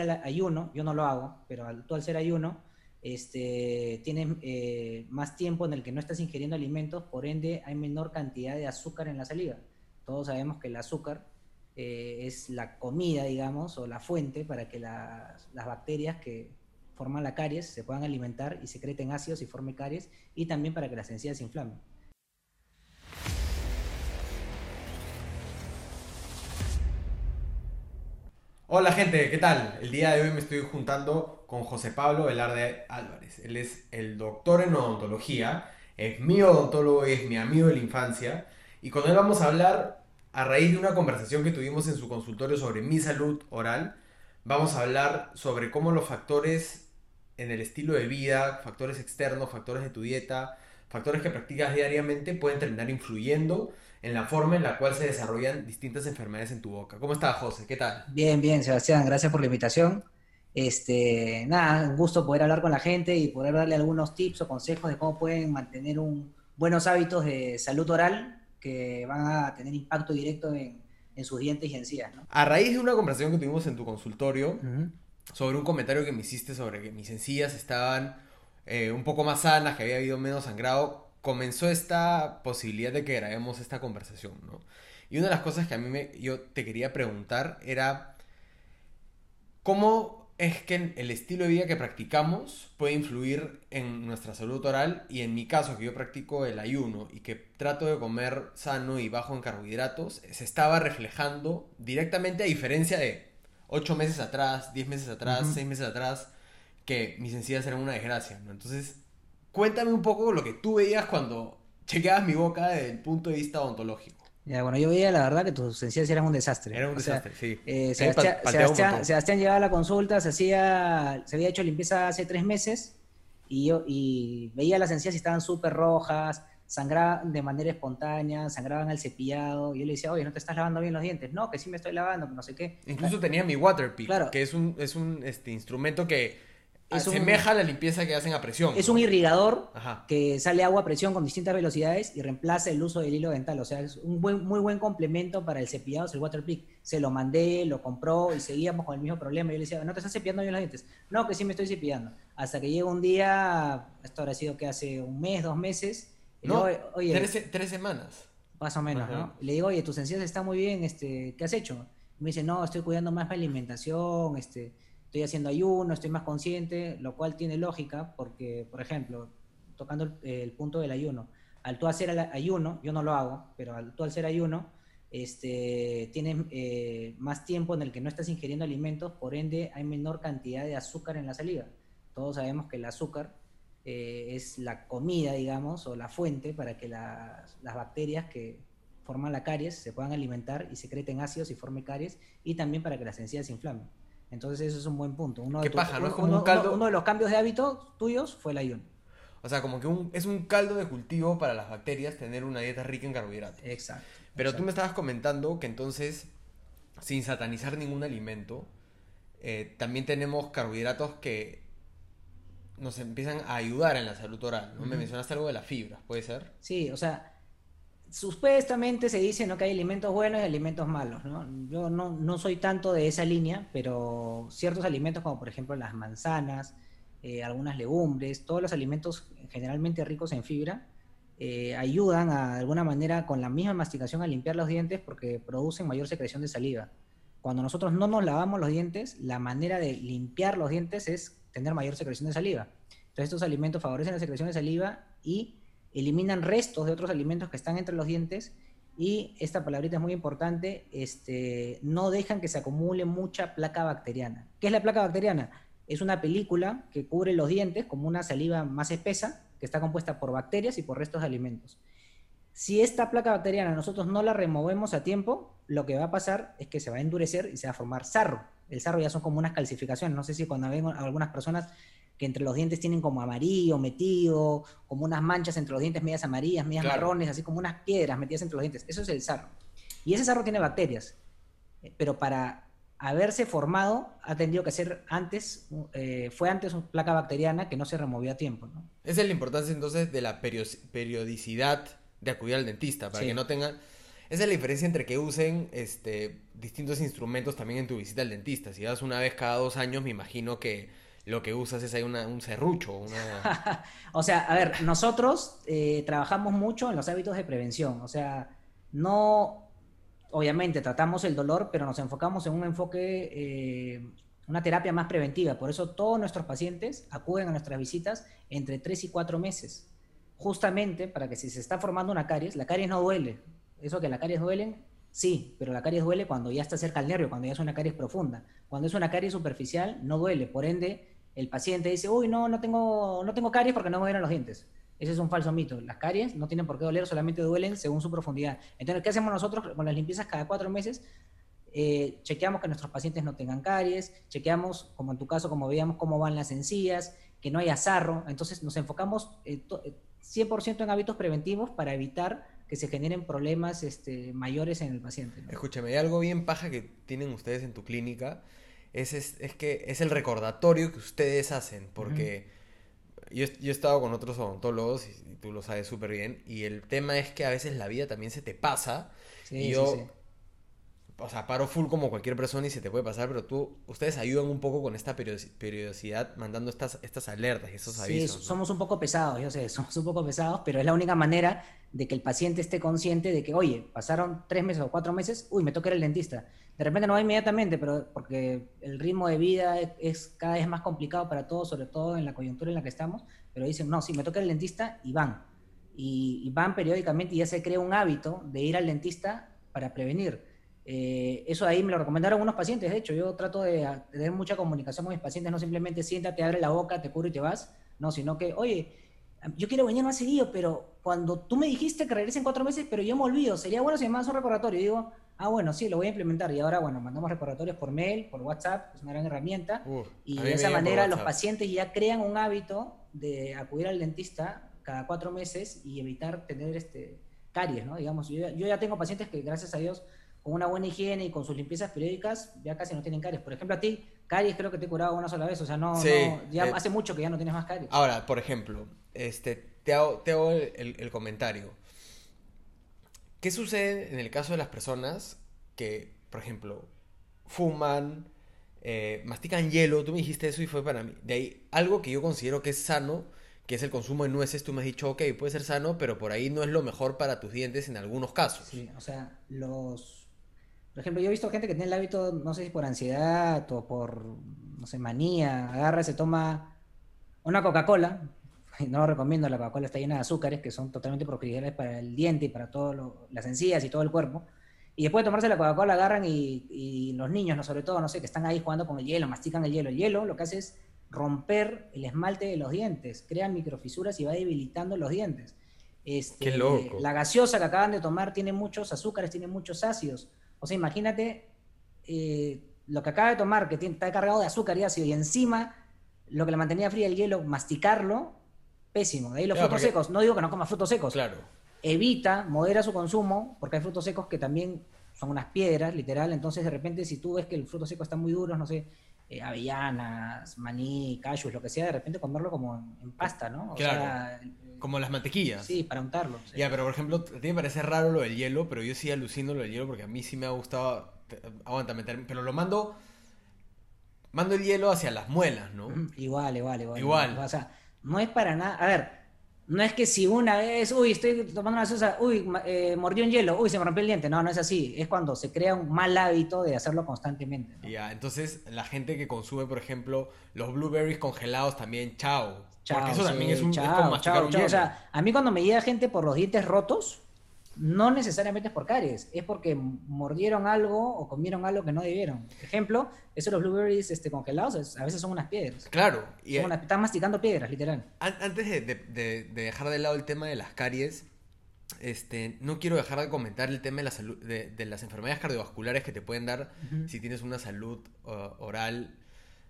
al ayuno, yo no lo hago, pero tú al ser ayuno, este, tienes eh, más tiempo en el que no estás ingiriendo alimentos, por ende hay menor cantidad de azúcar en la saliva. Todos sabemos que el azúcar eh, es la comida, digamos, o la fuente para que las, las bacterias que forman la caries se puedan alimentar y secreten ácidos y formen caries, y también para que las encías se inflamen. Hola gente, ¿qué tal? El día de hoy me estoy juntando con José Pablo Velarde Álvarez. Él es el doctor en odontología, es mi odontólogo, es mi amigo de la infancia y con él vamos a hablar a raíz de una conversación que tuvimos en su consultorio sobre mi salud oral. Vamos a hablar sobre cómo los factores en el estilo de vida, factores externos, factores de tu dieta, factores que practicas diariamente pueden terminar influyendo en la forma en la cual se desarrollan distintas enfermedades en tu boca. ¿Cómo estás, José? ¿Qué tal? Bien, bien, Sebastián, gracias por la invitación. Este, nada, un gusto poder hablar con la gente y poder darle algunos tips o consejos de cómo pueden mantener un, buenos hábitos de salud oral que van a tener impacto directo en, en sus dientes y encías. ¿no? A raíz de una conversación que tuvimos en tu consultorio, sobre un comentario que me hiciste sobre que mis encías estaban eh, un poco más sanas, que había habido menos sangrado, comenzó esta posibilidad de que grabemos esta conversación, ¿no? Y una de las cosas que a mí me, yo te quería preguntar era, ¿cómo es que el estilo de vida que practicamos puede influir en nuestra salud oral? Y en mi caso, que yo practico el ayuno y que trato de comer sano y bajo en carbohidratos, se estaba reflejando directamente a diferencia de 8 meses atrás, 10 meses atrás, 6 meses atrás, que mis encías eran una desgracia, ¿no? Entonces, cuéntame un poco lo que tú veías cuando chequeabas mi boca desde el punto de vista odontológico. Ya, bueno, yo veía la verdad que tus encías eran un desastre. Era un desastre, sí. Eh, Sebastián, llegaba a la consulta, se, hacía, se había hecho limpieza hace tres meses y, yo, y veía las encías y estaban súper rojas, sangraban de manera espontánea, sangraban al cepillado. Y yo le decía, oye, ¿no te estás lavando bien los dientes? No, que sí me estoy lavando, que no sé qué. Incluso tenía mi Waterpik, claro. que es un, es un este, instrumento que Asemeja la limpieza que hacen a presión. Es un irrigador que sale agua a presión con distintas velocidades y reemplaza el uso del hilo dental. O sea, es un buen, muy buen complemento para el cepillado, es el Waterpik. Se lo mandé, lo compró y seguíamos con el mismo problema. Yo le decía, ¿no te estás cepillando bien los dientes? No, que sí me estoy cepillando. Hasta que llega un día, esto habrá sido que hace un mes, dos meses. no, oye, tres, semanas. Más o menos, ¿no? le digo, oye, tus encías están muy bien, este, ¿qué has hecho? me dice, no, estoy cuidando más mi alimentación, este estoy haciendo ayuno, estoy más consciente, lo cual tiene lógica porque, por ejemplo, tocando el, punto del ayuno, al tú hacer ayuno, yo no lo hago, pero al tú hacer ayuno, este, tienes eh, más tiempo en el que no estás ingiriendo alimentos, por ende hay menor cantidad de azúcar en la saliva. Todos sabemos que el azúcar eh, es la comida, digamos, o la fuente para que las, las, bacterias que forman la caries se puedan alimentar y secreten ácidos y formen caries, y también para que las encías se inflamen. Entonces eso es un buen punto. Uno ¿Qué de paja, ¿no? Es como un caldo... uno de los cambios de hábito tuyos fue el ayuno. O sea, como que un, es un caldo de cultivo para las bacterias tener una dieta rica en carbohidratos. Exacto. Pero tú me estabas comentando que entonces, sin satanizar ningún alimento, eh, también tenemos carbohidratos que nos empiezan a ayudar en la salud oral. ¿no? Me mencionaste algo de las fibras, ¿puede ser? Sí, o sea, supuestamente se dice ¿no? que hay alimentos buenos y alimentos malos. ¿no? Yo no, no, soy tanto de esa línea, pero ciertos alimentos como por ejemplo las manzanas, eh, algunas legumbres, todos los alimentos generalmente ricos en fibra, eh, ayudan a, de alguna manera con la misma masticación a limpiar los dientes porque producen mayor secreción de saliva. Cuando nosotros no nos lavamos los dientes, la manera de limpiar los dientes es tener mayor secreción de saliva. Entonces estos alimentos favorecen la secreción de saliva y eliminan restos de otros alimentos que están entre los dientes y esta palabrita es muy importante, este, no dejan que se acumule mucha placa bacteriana. ¿Qué es la placa bacteriana? Es una película que cubre los dientes como una saliva más espesa que está compuesta por bacterias y por restos de alimentos. Si esta placa bacteriana nosotros no la removemos a tiempo, lo que va a pasar es que se va a endurecer y se va a formar sarro. El sarro ya son como unas calcificaciones. No sé si cuando ven algunas personas que entre los dientes tienen como amarillo metido, como unas manchas entre los dientes medias amarillas, medias marrones, así como unas piedras metidas entre los dientes. Eso es el sarro. Y ese sarro tiene bacterias, eh, pero para haberse formado ha tenido que ser antes, eh, fue antes una placa bacteriana que no se removió a tiempo. ¿no? Esa es la importancia entonces de la periodicidad de acudir al dentista, para que no tengan... esa es la diferencia entre que usen este, distintos instrumentos también en tu visita al dentista. Si vas una vez cada dos años, me imagino que lo que usas es ahí un serrucho. Una... o sea, a ver, nosotros eh, trabajamos mucho en los hábitos de prevención. O sea, no, obviamente tratamos el dolor, pero nos enfocamos en un enfoque, eh, una terapia más preventiva. Por eso todos nuestros pacientes acuden a nuestras visitas entre 3 y 4 meses. Justamente para que si se está formando una caries, la caries no duele. Eso que la caries duelen, sí, pero la caries duele cuando ya está cerca al nervio, cuando ya es una caries profunda. Cuando es una caries superficial, no duele. Por ende, el paciente dice, uy, no, no tengo, no tengo caries porque no me duelen los dientes. Ese es un falso mito. Las caries no tienen por qué doler, solamente duelen según su profundidad. Entonces, ¿qué hacemos nosotros con las limpiezas cada cuatro meses? Eh, chequeamos que nuestros pacientes no tengan caries, chequeamos, como en tu caso, como veíamos, cómo van las encías, que no haya sarro. Entonces, nos enfocamos 100% eh, en hábitos preventivos para evitar que se generen problemas este, mayores en el paciente. Escúchame, hay algo bien paja que tienen ustedes en tu clínica es, es, que es el recordatorio que ustedes hacen, porque yo, yo, he estado con otros odontólogos y, tú lo sabes súper bien, y el tema es que a veces la vida también se te pasa. y yo, o sea, paro full como cualquier persona y se te puede pasar, pero tú, ustedes ayudan un poco con esta periodicidad mandando estas, estas alertas y estos avisos. Sí, somos un poco pesados, yo sé, somos un poco pesados, pero es la única manera de que el paciente esté consciente de que, oye, pasaron tres meses o cuatro meses, uy, me toca ir al dentista. De repente no va inmediatamente, pero porque el ritmo de vida es, cada vez más complicado para todos, sobre todo en la coyuntura en la que estamos, pero dicen, no, sí, me toca ir al dentista y van. Y, y van periódicamente y ya se crea un hábito de ir al dentista para prevenir. Eh, eso ahí me lo recomendaron unos pacientes, de hecho, yo trato de tener mucha comunicación con mis pacientes, no simplemente siéntate, abre la boca, te curo y te vas, no, sino que, oye, yo quiero venir más seguido, pero cuando tú me dijiste que regresen cuatro meses, pero yo me olvido, sería bueno si me mandas un recordatorio. Y digo, ah, bueno, sí, lo voy a implementar. Y ahora, bueno, mandamos recordatorios por mail, por WhatsApp, es una gran herramienta. y de esa manera los pacientes ya crean un hábito de acudir al dentista cada cuatro meses y evitar tener este caries, ¿no? Digamos, yo, yo ya tengo pacientes que, gracias a Dios, con una buena higiene y con sus limpiezas periódicas, ya casi no tienen caries. Por ejemplo, a ti, caries creo que te he curado una sola vez, o sea, no, ya eh, hace mucho que ya no tienes más caries. Ahora, por ejemplo, este, te hago, te hago el, comentario. ¿Qué sucede en el caso de las personas que, por ejemplo, fuman, eh, mastican hielo? Tú me dijiste eso y fue para mí. De ahí, algo que yo considero que es sano, que es el consumo de nueces, tú me has dicho, ok, puede ser sano, pero por ahí no es lo mejor para tus dientes en algunos casos. Sí, o sea, los por ejemplo, yo he visto gente que tiene el hábito, no sé si por ansiedad o por, no sé, manía, agarra y se toma una Coca-Cola. No lo recomiendo, la Coca-Cola está llena de azúcares que son totalmente perjudiciales para el diente y para todas las encías y todo el cuerpo. Y después de tomarse la Coca-Cola agarran y, los niños, no sobre todo, no sé, que están ahí jugando con el hielo, mastican el hielo. El hielo lo que hace es romper el esmalte de los dientes, crea microfisuras y va debilitando los dientes. Este, Qué loco. La gaseosa que acaban de tomar tiene muchos azúcares, tiene muchos ácidos. O sea, imagínate eh, lo que acaba de tomar, que está cargado de azúcar y ácido, y encima lo que le mantenía fría el hielo, masticarlo, pésimo. De ahí los frutos secos. No digo que no coma frutos secos. Claro. Evita, modera su consumo, porque hay frutos secos que también son unas piedras, literal. Entonces, de repente, si tú ves que el fruto seco está muy duro, no sé, eh, avellanas, maní, cashews, lo que sea, de repente comerlo como en, pasta, ¿no? claro. Como las mantequillas. Sí, para untarlo. Ya, pero por ejemplo, a ti me parece raro lo del hielo, pero yo sí alucino lo del hielo porque a mí sí me ha gustado. Aguanta, meter, pero lo mando. Mando el hielo hacia las muelas, ¿no? Igual, igual, igual. Igual. O sea, no es para nada. A ver, no es que si una vez, uy, estoy tomando una sosa, uy, eh, mordió un hielo, uy, se me rompió el diente. No, no es así. Es cuando se crea un mal hábito de hacerlo constantemente. Ya, entonces la gente que consume, por ejemplo, los blueberries congelados también, chao. Porque eso también es un chao, chao, O sea, a mí cuando me llega gente por los dientes rotos, no necesariamente es por caries, es porque mordieron algo o comieron algo que no debieron. Ejemplo, esos los blueberries este, congelados a veces son unas piedras. Claro. Y están masticando piedras, literal. Antes de, dejar de lado el tema de las caries, este, no quiero dejar de comentar el tema de, la salud, de, las enfermedades cardiovasculares que te pueden dar si tienes una salud oral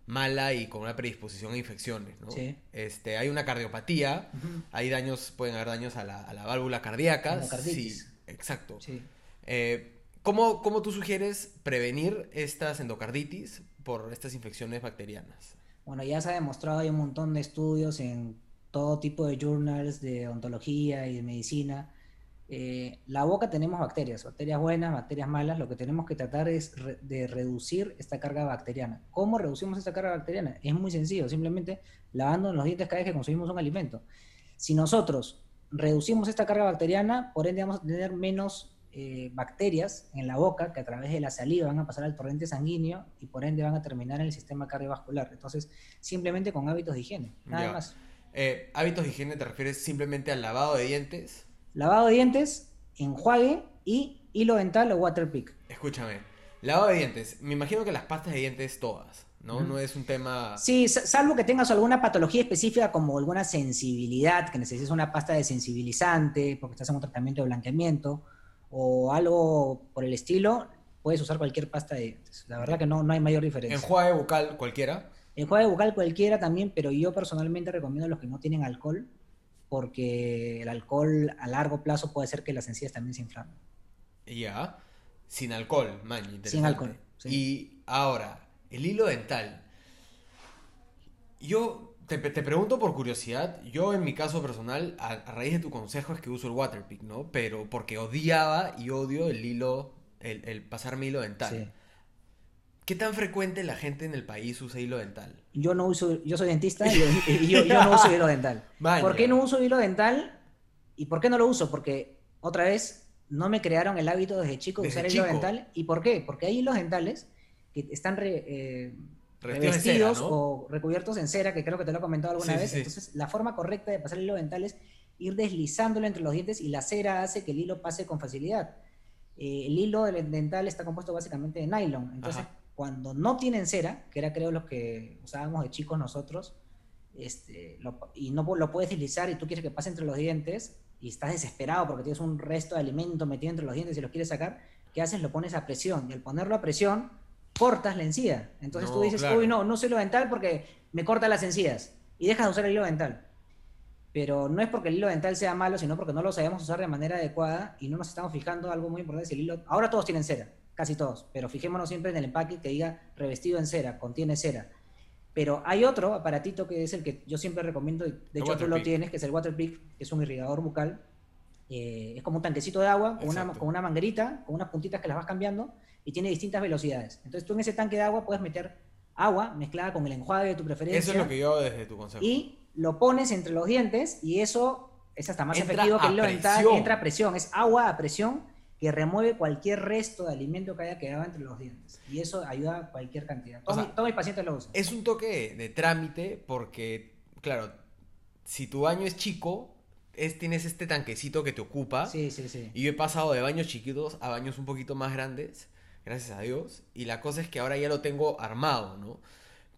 mala y con una predisposición a infecciones, ¿no? Sí. Este, hay una cardiopatía, hay daños, pueden haber daños a la, a la válvula cardíaca. Sí, exacto. Sí. Eh, ¿cómo, ¿Cómo tú sugieres prevenir estas endocarditis por estas infecciones bacterianas? Bueno, ya se ha demostrado, hay un montón de estudios en todo tipo de journals de ontología y de medicina, eh, la boca tenemos bacterias, bacterias buenas, bacterias malas. Lo que tenemos que tratar es de reducir esta carga bacteriana. ¿Cómo reducimos esta carga bacteriana? Es muy sencillo, simplemente lavando los dientes cada vez que consumimos un alimento. Si nosotros reducimos esta carga bacteriana, por ende vamos a tener menos eh, bacterias en la boca que a través de la saliva van a pasar al torrente sanguíneo y por ende van a terminar en el sistema cardiovascular. Entonces, simplemente con hábitos de higiene, nada más. Eh, hábitos de higiene te refieres simplemente al lavado de dientes. Lavado de dientes, enjuague y hilo dental o waterpick. Escúchame, lavado de dientes, me imagino que las pastas de dientes todas. ¿no? No es un tema... Sí, salvo que tengas alguna patología específica como alguna sensibilidad, que necesites una pasta de sensibilizante porque estás en un tratamiento de blanqueamiento o algo por el estilo, puedes usar cualquier pasta de dientes. La verdad que no, no hay mayor diferencia. ¿Enjuague bucal cualquiera? Enjuague bucal cualquiera también, pero yo personalmente recomiendo los que no tienen alcohol porque el alcohol a largo plazo puede hacer que las encías también se inflamen. Ya, sin alcohol, man, Sin alcohol. Y ahora, el hilo dental. Yo te, pregunto por curiosidad, yo en mi caso personal, a, raíz de tu consejo es que uso el Waterpick, ¿no? Pero porque odiaba y odio el hilo, el, el pasarme hilo dental. ¿Qué tan frecuente la gente en el país usa hilo dental? Yo no uso, yo soy dentista y yo, no uso hilo dental. ¿Por qué no uso hilo dental? ¿Y por qué no lo uso? Porque, otra vez, no me crearon el hábito desde chico de usar el hilo dental. ¿Y por qué? Porque hay hilos dentales que están eh, revestidos o recubiertos en cera, que creo que te lo he comentado alguna vez. Entonces, la forma correcta de pasar el hilo dental es ir deslizándolo entre los dientes y la cera hace que el hilo pase con facilidad. Eh, el hilo dental está compuesto básicamente de nylon. Entonces, cuando no tienen cera, que era creo lo que usábamos de chicos nosotros, este, y no lo puedes deslizar y tú quieres que pase entre los dientes y estás desesperado porque tienes un resto de alimento metido entre los dientes y los quieres sacar, ¿qué haces? Lo pones a presión. Y al ponerlo a presión, cortas la encía. Entonces tú dices, uy, no, no uso hilo dental porque me corta las encías. Y dejas de usar el hilo dental. Pero no es porque el hilo dental sea malo, sino porque no lo sabemos usar de manera adecuada y no nos estamos fijando algo muy importante. el hilo... Ahora todos tienen cera, casi todos, pero fijémonos siempre en el empaque que diga revestido en cera, contiene cera. Pero hay otro aparatito que es el que yo siempre recomiendo, de hecho tú lo tienes, que es el Waterpick, que es un irrigador bucal. Eh, es como un tanquecito de agua con una, con una manguerita, con unas puntitas que las vas cambiando y tiene distintas velocidades. Entonces tú en ese tanque de agua puedes meter agua mezclada con el enjuague de tu preferencia. Eso es lo que yo desde tu concepto. Y lo pones entre los dientes y eso es hasta más efectivo que el dental. Entra a presión, es agua a presión que remueve cualquier resto de alimento que haya quedado entre los dientes. Y eso ayuda a cualquier cantidad. Todos, mis pacientes lo usan. Es un toque de, trámite porque, claro, si tu baño es chico, es, tienes este tanquecito que te ocupa. Sí, sí, sí. Y yo he pasado de baños chiquitos a baños un poquito más grandes gracias a Dios. Y la cosa es que ahora ya lo tengo armado, ¿no?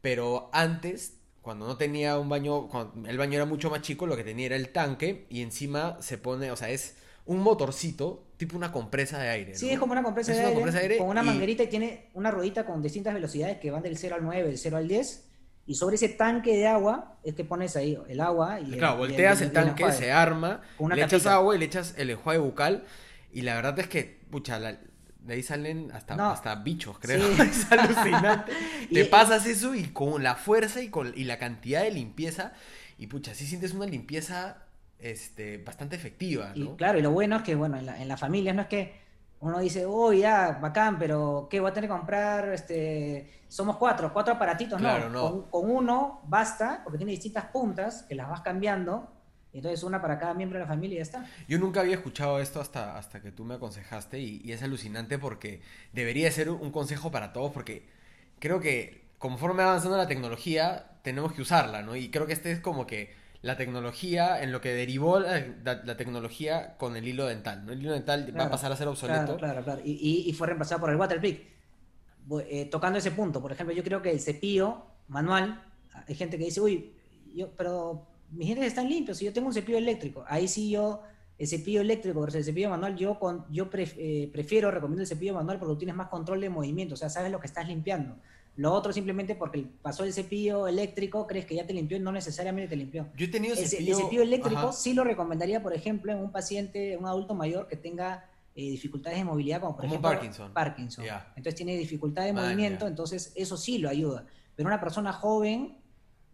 Pero antes, cuando no tenía un baño, cuando el baño era mucho más chico, lo que tenía era el tanque y encima se pone, o sea, es un motorcito, tipo una compresa de aire. Sí, es como una compresa, de, aire, con una manguerita y tiene una ruedita con distintas velocidades que van del 0 al 9, del 0 al 10. Y sobre ese tanque de agua es que pones ahí el agua. Y claro, volteas el, tanque, se arma, le echas agua y le echas el enjuague bucal. Y la verdad es que, pucha, la, de ahí salen hasta, hasta bichos, creo. es alucinante. Te pasas eso y con la fuerza y con y la cantidad de limpieza. Y pucha, sí sientes una limpieza este, bastante efectiva. Y claro, y lo bueno es que, bueno, en, la, en las familias no es que uno dice, oh, ya, bacán, pero ¿qué voy a tener que comprar? Este, somos cuatro, cuatro aparatitos, no. no. con, uno basta, porque tiene distintas puntas que las vas cambiando entonces una para cada miembro de la familia y ya está. Yo nunca había escuchado esto hasta, hasta que tú me aconsejaste y, es alucinante porque debería ser un consejo para todos porque creo que conforme avanzando la tecnología tenemos que usarla, ¿no? Y creo que este es como que la tecnología, en lo que derivó la, tecnología con el hilo dental, ¿no? El hilo dental va a pasar a ser obsoleto. Claro, claro, claro. Y, fue reemplazado por el Waterpick. Eh, tocando ese punto, por ejemplo, yo creo que el cepillo manual, hay gente que dice, uy, yo, pero mis dientes están limpios, si yo tengo un cepillo eléctrico, ahí sí yo, el cepillo eléctrico versus el cepillo manual, yo, con, yo eh, prefiero, recomiendo el cepillo manual porque tienes más control de movimiento, o sea, sabes lo que estás limpiando. Lo otro simplemente porque pasó el cepillo eléctrico, crees que ya te limpió y no necesariamente te limpió. Yo he tenido el cepillo, el cepillo eléctrico sí lo recomendaría, por ejemplo, en un paciente, un adulto mayor que tenga eh, dificultades de movilidad, como por ejemplo Parkinson. Parkinson. Entonces tiene dificultad de movimiento, entonces eso sí lo ayuda. Pero una persona joven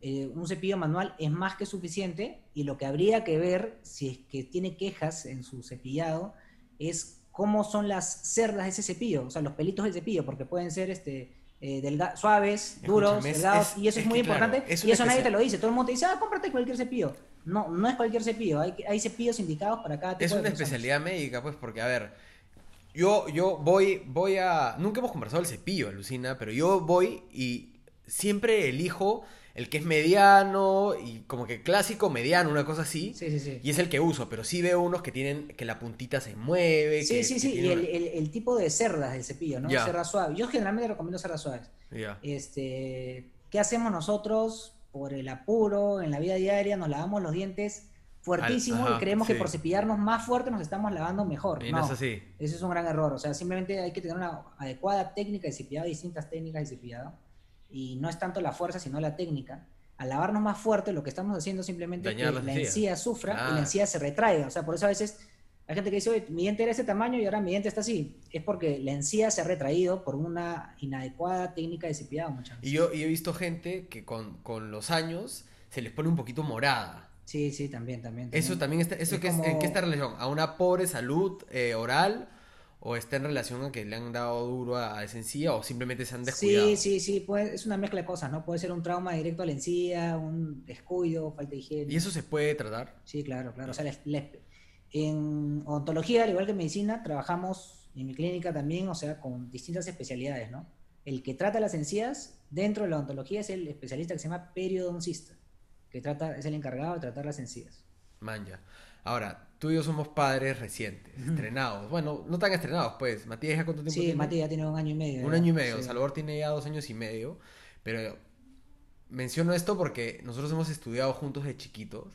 eh, un cepillo manual es más que suficiente y lo que habría que ver, si es que tiene quejas en su cepillado, es cómo son las cerdas de ese cepillo, o sea, los pelitos del cepillo, porque pueden ser este, eh, suaves, duros, delgados, y eso es, muy importante, y eso nadie te lo dice, todo el mundo te dice, ah, cómprate cualquier cepillo. No, no es cualquier cepillo, hay, hay cepillos indicados para cada tipo Es una especialidad médica, pues, porque, a ver, yo, yo voy, voy a... Nunca hemos conversado del cepillo, alucina, pero yo voy y siempre elijo el que es mediano y como que clásico, mediano, una cosa así. Sí, sí, sí. Y es el que uso, pero sí veo unos que tienen que la puntita se mueve. Sí, sí, sí. Y el, tipo de cerdas del cepillo, ¿no? Cerdas suaves. Yo generalmente recomiendo cerdas suaves. Este, ¿Qué hacemos nosotros por el apuro en la vida diaria? Nos lavamos los dientes fuertísimo y creemos que por cepillarnos más fuerte nos estamos lavando mejor. Y no, es así. Ese es un gran error. O sea, simplemente hay que tener una adecuada técnica de cepillado, distintas técnicas de cepillado y no es tanto la fuerza, sino la técnica. Al lavarnos más fuerte, lo que estamos haciendo simplemente es que la encía, sufra y la encía se retrae. O sea, por eso a veces hay gente que dice, oye, mi diente era ese tamaño y ahora mi diente está así. Es porque la encía se ha retraído por una inadecuada técnica de cepillado muchas veces. Y yo, he visto gente que con, con, los años se les pone un poquito morada. Sí, sí, también, también. Eso también está, eso que es, ¿en qué está relación? ¿A una pobre salud eh, oral? O está en relación a que le han dado duro a, esa encía o simplemente se han descuidado. Sí, sí, sí, puede, es una mezcla de cosas, ¿no? Puede ser un trauma directo a la encía, un descuido, falta de higiene. ¿Y eso se puede tratar? Sí, claro, claro. O sea, en odontología, al igual que en medicina, trabajamos en mi clínica también, o sea, con distintas especialidades, ¿no? El que trata las encías dentro de la odontología es el especialista que se llama periodoncista, que trata, es el encargado de tratar las encías. Manja. Ahora, tú y yo somos padres recientes, estrenados. Bueno, no tan estrenados, pues. Matías, ¿ya cuánto tiempo Sí, Matías ya tiene un año y medio. Un año y medio. Salvador tiene ya dos años y medio. Pero menciono esto porque nosotros hemos estudiado juntos de chiquitos.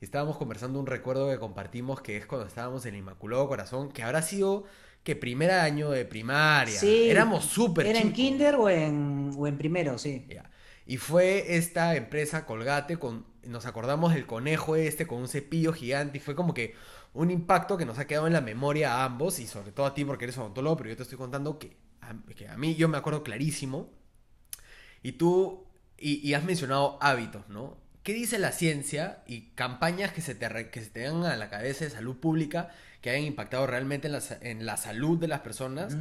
Y estábamos conversando un recuerdo que compartimos que es cuando estábamos en el Inmaculado Corazón, que habrá sido que primer año de primaria. Sí. Éramos súper ¿Era en kinder o en, o en primero, sí. Y fue esta empresa Colgate con nos acordamos del conejo este con un cepillo gigante y fue como que un impacto que nos ha quedado en la memoria a ambos y sobre todo a ti porque eres odontólogo, pero yo te estoy contando que a, que a mí yo me acuerdo clarísimo y tú, y, has mencionado hábitos, ¿no? ¿Qué dice la ciencia y campañas que se te, que se te dan a la cabeza de salud pública que hayan impactado realmente en la, en la salud de las personas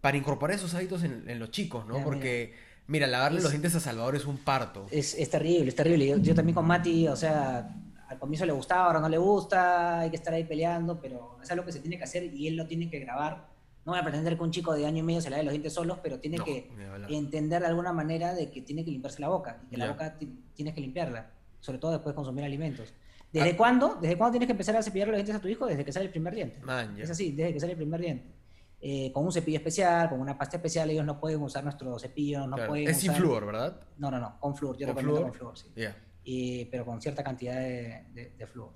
para incorporar esos hábitos en, los chicos, ¿no? porque... Mira, lavarle los dientes a Salvador es un parto. Es, terrible, es terrible. Yo, también con Mati, o sea, al comienzo le gustaba, ahora no le gusta, hay que estar ahí peleando, pero es algo que se tiene que hacer y él lo tiene que grabar. No voy a pretender que un chico de año y medio se lave los dientes solos, pero tiene que entender de alguna manera de que tiene que limpiarse la boca, y que la boca tienes que limpiarla, sobre todo después de consumir alimentos. ¿Desde ah. cuándo? ¿Desde cuándo tienes que empezar a cepillar los dientes a tu hijo? Desde que sale el primer diente. es así, desde que sale el primer diente. Eh, con un cepillo especial, con una pasta especial, ellos no pueden usar nuestro cepillo, no pueden Es sin flúor, ¿verdad? No, no, no, con flúor, yo recomiendo con flúor, sí. pero con cierta cantidad de, de, flúor.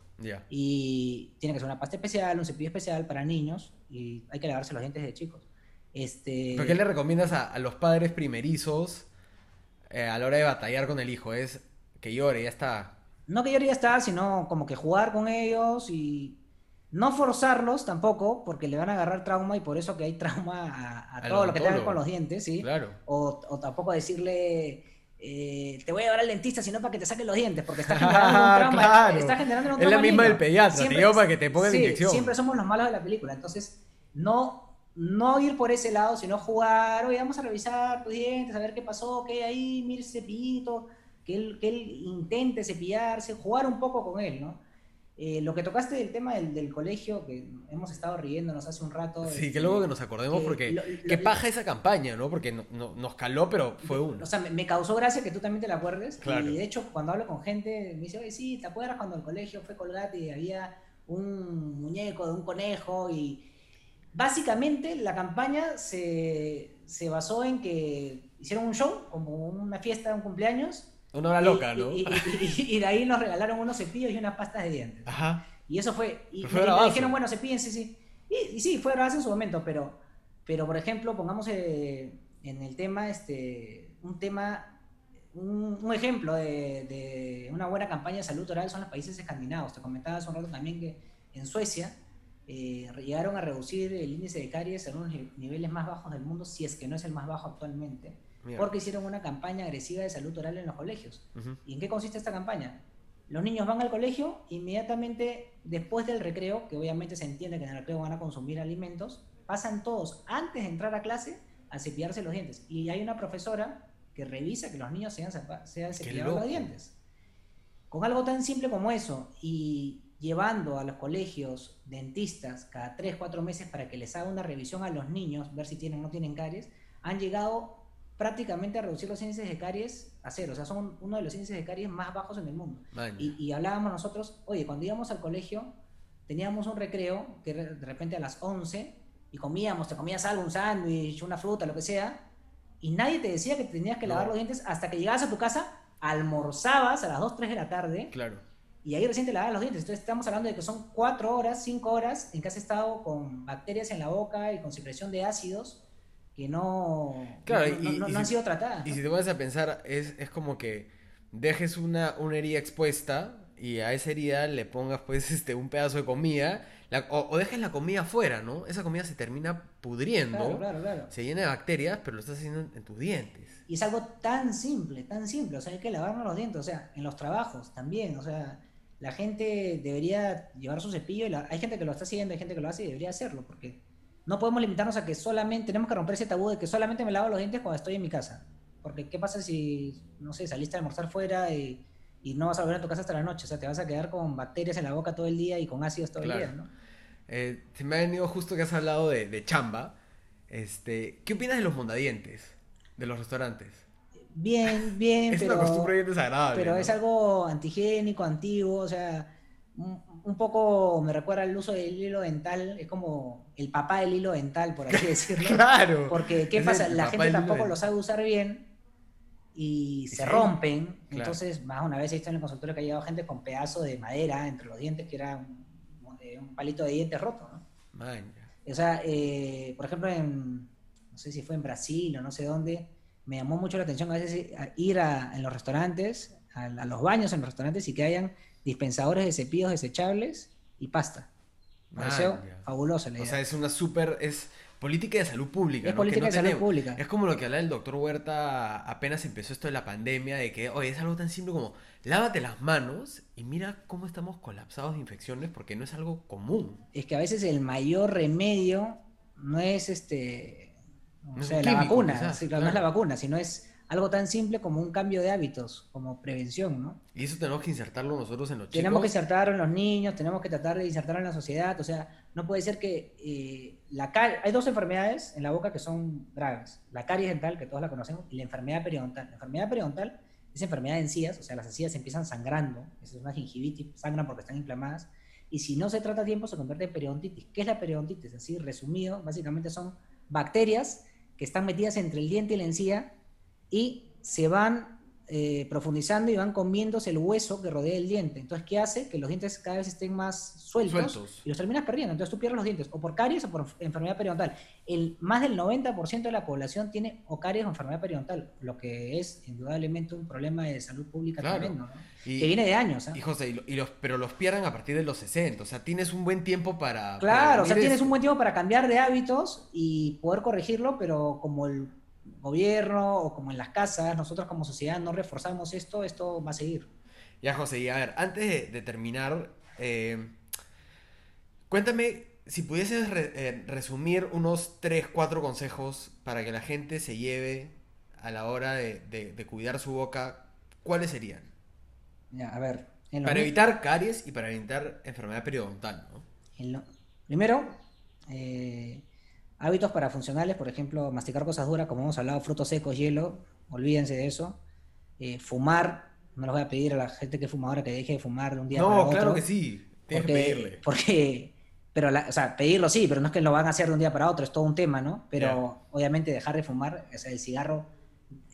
Y tiene que ser una pasta especial, un cepillo especial para niños y hay que lavarse los dientes de chicos. Este... ¿Pero qué le recomiendas a, los padres primerizos eh, a la hora de batallar con el hijo? Es que llore, ya está. No que llore, ya está, sino como que jugar con ellos y no forzarlos tampoco, porque le van a agarrar trauma y por eso que hay trauma a, todo lo que tenga con los dientes, ¿sí? Claro. O, tampoco decirle, eh, te voy a llevar al dentista, sino para que te saquen los dientes, porque está generando un trauma. claro. Está generando un trauma. Es la misma del pediatra, te para que te ponga la inyección. Siempre somos los malos de la película, entonces no, no ir por ese lado, sino jugar, oye, vamos a revisar tus dientes, a ver qué pasó, qué hay ahí, mire ese cepillito, que él, que él intente cepillarse, jugar un poco con él, ¿no? Eh, lo que tocaste del tema del, colegio, que hemos estado riéndonos hace un rato. Sí, que luego que nos acordemos, porque qué paja esa campaña, ¿no? Porque no, nos caló, pero fue uno. O sea, me, causó gracia que tú también te la acuerdes. Y de hecho, cuando hablo con gente, me dice, oye, sí, ¿te acuerdas cuando el colegio fue Colgate y había un muñeco de un conejo? Y básicamente la campaña se, se basó en que hicieron un show, como una fiesta un cumpleaños una hora loca, ¿no? Y, de ahí nos regalaron unos cepillos y unas pastas de dientes. Ajá. Y eso fue. Y me, dijeron, bueno, cepillense, sí. Y, sí, fue grabado en su momento, pero, pero por ejemplo, pongamos eh, en el tema, este, un tema, un, ejemplo de, de, una buena campaña de salud oral son los países escandinavos. Te comentaba hace un rato también que en Suecia eh, llegaron a reducir el índice de caries a unos niveles más bajos del mundo, si es que no es el más bajo actualmente Mierda. porque hicieron una campaña agresiva de salud oral en los colegios. ¿Y en qué consiste esta campaña? Los niños van al colegio, inmediatamente después del recreo, que obviamente se entiende que en el recreo van a consumir alimentos, pasan todos antes de entrar a clase a cepillarse los dientes. Y hay una profesora que revisa que los niños sean, sepa- sean cepillados los dientes. Con algo tan simple como eso y llevando a los colegios dentistas cada 3, 4 meses para que les haga una revisión a los niños, ver si tienen o no tienen caries, han llegado prácticamente a reducir los índices de caries a cero. O sea, son uno de los índices de caries más bajos en el mundo. Y, y hablábamos nosotros, oye, cuando íbamos al colegio, teníamos un recreo que de de repente a las 11 y comíamos, te comías algo, un sándwich, una fruta, lo que sea, y nadie te decía que tenías que No. lavar los dientes hasta que llegabas a tu casa, almorzabas a las 2, 3 de la tarde Claro. y ahí recién te lavabas los dientes. Entonces estamos hablando de que son 4 horas, 5 horas en que has estado con bacterias en la boca y con secreción de ácidos que no, Claro, no, y- no- y no han si- sido tratadas. Y si te pones a pensar, es, es como que dejes una, una herida expuesta y a esa herida le pongas pues este un pedazo de comida la- o, o dejes la comida afuera, ¿no? Esa comida se termina pudriendo, Claro, claro, claro. se llena de bacterias, pero lo estás haciendo en, en tus dientes. Y es algo tan simple, tan simple. O sea, hay que lavarnos los dientes. O sea, en los trabajos también. O sea, la gente debería llevar su cepillo. Y la- Hay gente que lo está haciendo, hay gente que lo hace y debería hacerlo. Porque no podemos limitarnos a que solamente, tenemos que romper ese tabú de que solamente me lavo los dientes cuando estoy en mi casa. Porque, ¿qué pasa si, no sé, saliste a almorzar fuera y, y no vas a volver a tu casa hasta la noche? O sea, te vas a quedar con bacterias en la boca todo el día y con ácidos todo Claro. el día, ¿no? Eh, se me ha venido justo que has hablado de, de chamba. Este, ¿Qué opinas de los mondadientes? De los restaurantes. Bien, bien, Es pero... una costumbre bien desagradable. Pero ¿no? es algo antihigiénico, antiguo, o sea, un, poco me recuerda al uso del hilo dental, es como el papá del hilo dental, por así decirlo. Claro. Porque, ¿qué pasa? el La gente tampoco lo sabe usar bien y se rompen. Claro. Entonces, más una vez he visto en el consultorio que ha llegado gente con pedazos de madera entre los dientes, que era un, eh, un palito de dientes roto, ¿no? Man. O sea, eh, por ejemplo, en, no sé si fue en Brasil o no sé dónde, me llamó mucho la atención a veces ir a, en los restaurantes, a, a los baños en los restaurantes y que hayan dispensadores de cepillos desechables y pasta. Pareció fabulosa la O idea. sea, es una súper. Es política de salud pública. es política no de salud tenemos. pública. Es como lo que hablaba el doctor Huerta apenas empezó esto de la pandemia, de que, oye, es algo tan simple como lávate las manos y mira cómo estamos colapsados de infecciones porque no es algo común. Es que a veces el mayor remedio no es este, o No sea, la químico, vacuna, quizás, claro, no es la vacuna, sino es algo tan simple como un cambio de hábitos, como prevención, ¿no? Y eso tenemos que insertarlo nosotros en los chicos. Tenemos que insertarlo en los niños, tenemos que tratar de insertarlo en la sociedad. O sea, no puede ser que eh, la caries. Hay dos enfermedades en la boca que son graves: la caries dental, que todos la conocemos, y la enfermedad periodontal. La enfermedad periodontal es enfermedad de encías, o sea, las encías empiezan sangrando. Es una gingivitis, sangran porque están inflamadas. Y si no se trata a tiempo, se convierte en periodontitis. ¿Qué es la periodontitis? Así resumido, básicamente son bacterias que están metidas entre el diente y la encía y se van eh, profundizando y van comiéndose el hueso que rodea el diente. Entonces, ¿qué hace? Que los dientes cada vez estén más sueltos, Sueltos. y los terminas perdiendo. Entonces, tú pierdes los dientes o por caries o por enfermedad periodontal. El, más del 90% de la población tiene o caries o enfermedad periodontal, lo que es indudablemente un problema de salud pública Claro. tremendo, ¿no? Y, que viene de años. ¿ah? y, José, y lo- y los, pero los pierdan a partir de los 60. O sea, tienes un buen tiempo para. Claro, o sea, tienes un buen tiempo para cambiar de hábitos y poder corregirlo, pero como el gobierno o como en las casas, nosotros como sociedad no reforzamos esto, esto va a seguir. Ya, José, y a ver, antes de, de terminar, eh, cuéntame si pudieses re- eh, resumir unos 3, 4 consejos para que la gente se lleve a la hora de, de- de cuidar su boca, ¿cuáles serían? Ya, a ver. Para evitar caries y para evitar enfermedad periodontal, ¿no? en lo- primero, eh, hábitos para funcionales, por ejemplo, masticar cosas duras, como hemos hablado, frutos secos, hielo, olvídense de eso. Eh, fumar, no les voy a pedir a la gente que fuma ahora que deje de fumar de un día para No, otro. claro que sí, tienes que porque, pedirle. porque, pero, la- o sea, pedirlo sí, pero no es que lo van a hacer de un día para otro, es todo un tema, ¿no? Pero obviamente dejar de fumar, o sea, el cigarro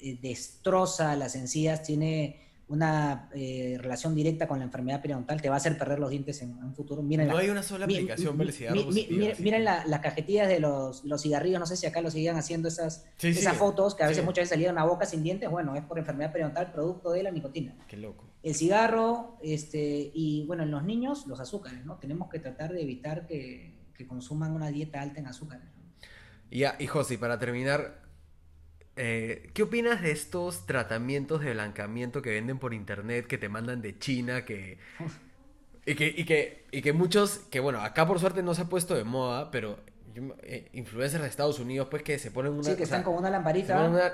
eh, destroza las encías, tiene una eh, relación directa con la enfermedad periodontal, te va a hacer perder los dientes en, en un futuro. Miren No la- hay una sola mi- aplicación mi- mi- positiva, miren- la- las cajetillas de los, los cigarrillos, no sé si acá lo siguen haciendo esas, Sí, esas sí, fotos, que a veces sí. muchas veces salían una boca sin dientes, bueno, es por enfermedad periodontal producto de la nicotina Qué loco. el cigarro, este, y bueno, en los niños, los azúcares, ¿no? Tenemos que tratar de evitar que, que consuman una dieta alta en azúcares. ¿no? Y, ya, y José, para terminar, eh, ¿qué opinas de estos tratamientos de blancamiento que venden por internet, que te mandan de China, que... Y que, y que, y que muchos, que bueno, acá por suerte no se ha puesto de moda, pero eh, influencers de Estados Unidos, pues que se ponen una. Sí, que están con una lamparita.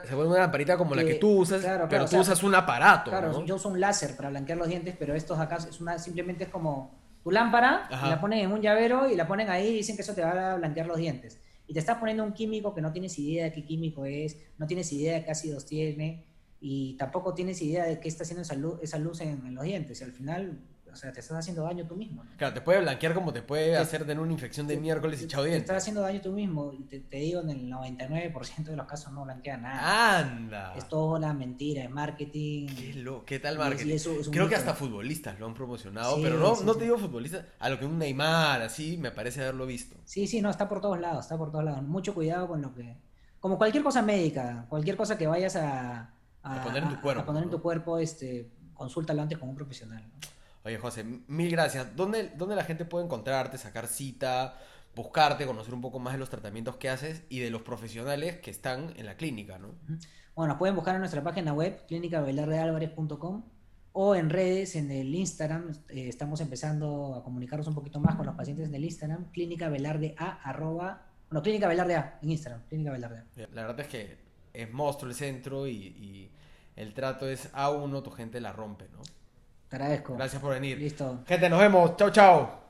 Se ponen una, lamparita como la que tú usas, pero tú usas un aparato. Claro, yo uso un láser para blanquear los dientes, pero estos acá es una, simplemente es como tu lámpara, la ponen en un llavero y la ponen ahí y dicen que eso te va a blanquear los dientes. Y te estás poniendo un químico que no tienes idea de qué químico es, no tienes idea de qué ácidos tiene, y tampoco tienes idea de qué está haciendo esa luz, esa luz en, en los dientes. Y al final o sea, te estás haciendo daño tú mismo. Claro, te puede blanquear como te puede hacer tener una infección de miércoles y chao Te estás haciendo daño tú mismo. Y te, digo, en el 99% de los casos no blanquea nada. ¡Anda! Es toda la mentira, es marketing. ¿Qué, lo, ¿Qué tal marketing? Creo que hasta futbolistas lo han promocionado, pero no, no te digo futbolistas, a lo que un Neymar, así, me parece haberlo visto. Sí, sí, no, está por todos lados, está por todos lados. Mucho cuidado con lo que... Como cualquier cosa médica, cualquier cosa que vayas a... A, poner en tu cuerpo. A poner en tu cuerpo, este, consúltalo antes con un profesional. Oye, José, mil gracias. ¿Dónde, ¿Dónde la gente puede encontrarte, sacar cita, buscarte, conocer un poco más de los tratamientos que haces y de los profesionales que están en la clínica, ¿no? Bueno, pueden buscar en nuestra página web, clínicabelardealvarez.com o en redes, en el Instagram. Eh, estamos empezando a comunicarnos un poquito más con los pacientes en el Instagram, clínica velarde a arroba, bueno, clínica velarde a en Instagram, clínica velarde a. La verdad es que es monstruo el centro y, y el trato es a uno, tu gente la rompe, ¿no? Te agradezco. Gracias por venir. Listo. Gente, nos vemos. Chao, chao.